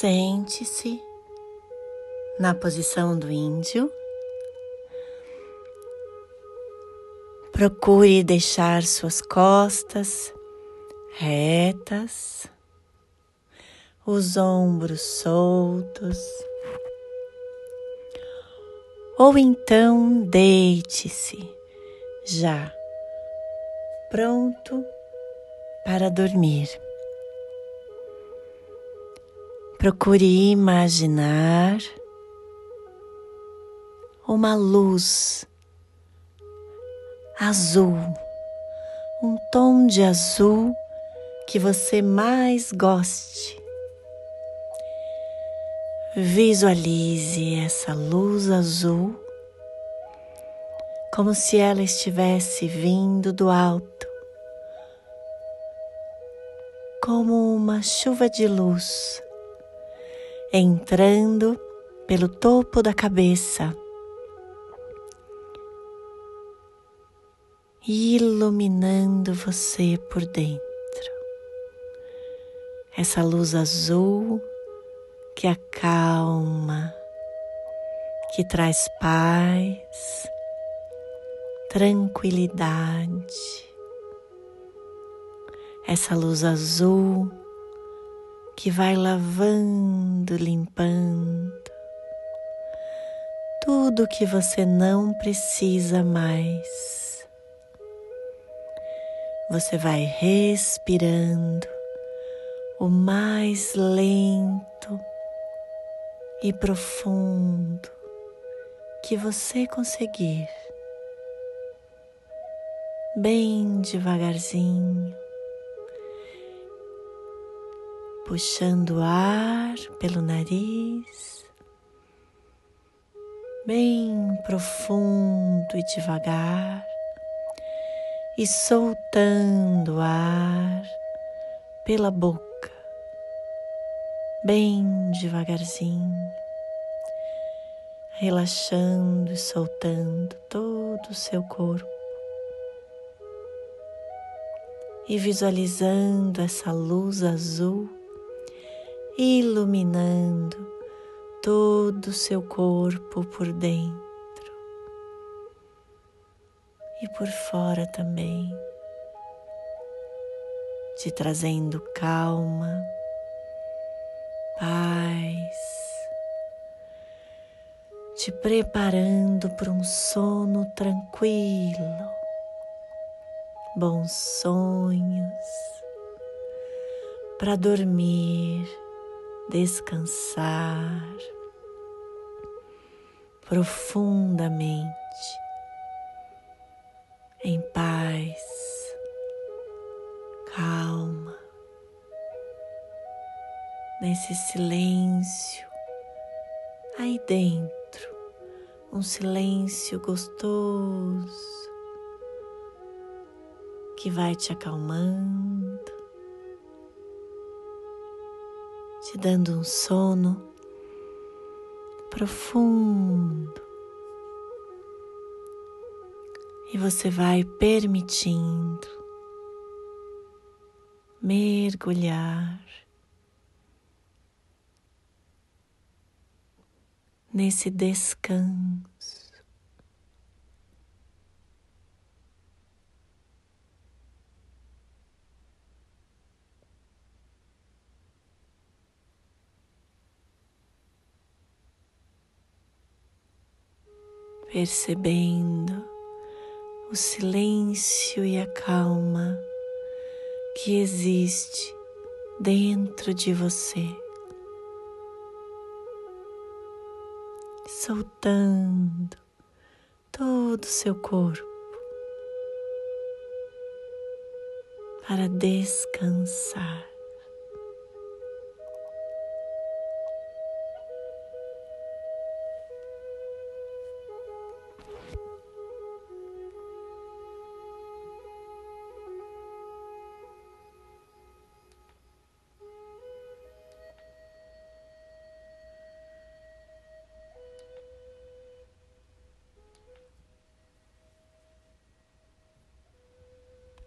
Sente-se na posição do índio. Procure deixar suas costas retas, os ombros soltos. Ou então deite-se já pronto para dormir. Procure imaginar uma luz azul, um tom de azul que você mais goste. Visualize essa luz azul como se ela estivesse vindo do alto, como uma chuva de luz entrando pelo topo da cabeça, iluminando você por dentro. Essa luz azul que acalma, que traz paz, tranquilidade. Essa luz azul que vai lavando, limpando tudo que você não precisa mais. Você vai respirando o mais lento e profundo que você conseguir, bem devagarzinho puxando o ar pelo nariz, bem profundo e devagar, e soltando o ar pela boca, bem devagarzinho, relaxando e soltando todo o seu corpo. E visualizando essa luz azul iluminando todo o seu corpo por dentro e por fora também, te trazendo calma, paz, te preparando para um sono tranquilo, bons sonhos, para dormir descansar profundamente em paz, calma, nesse silêncio aí dentro, um silêncio gostoso que vai te acalmando te dando um sono profundo. E você vai permitindo mergulhar nesse descanso. Percebendo o silêncio e a calma que existe dentro de você, soltando todo o seu corpo para descansar.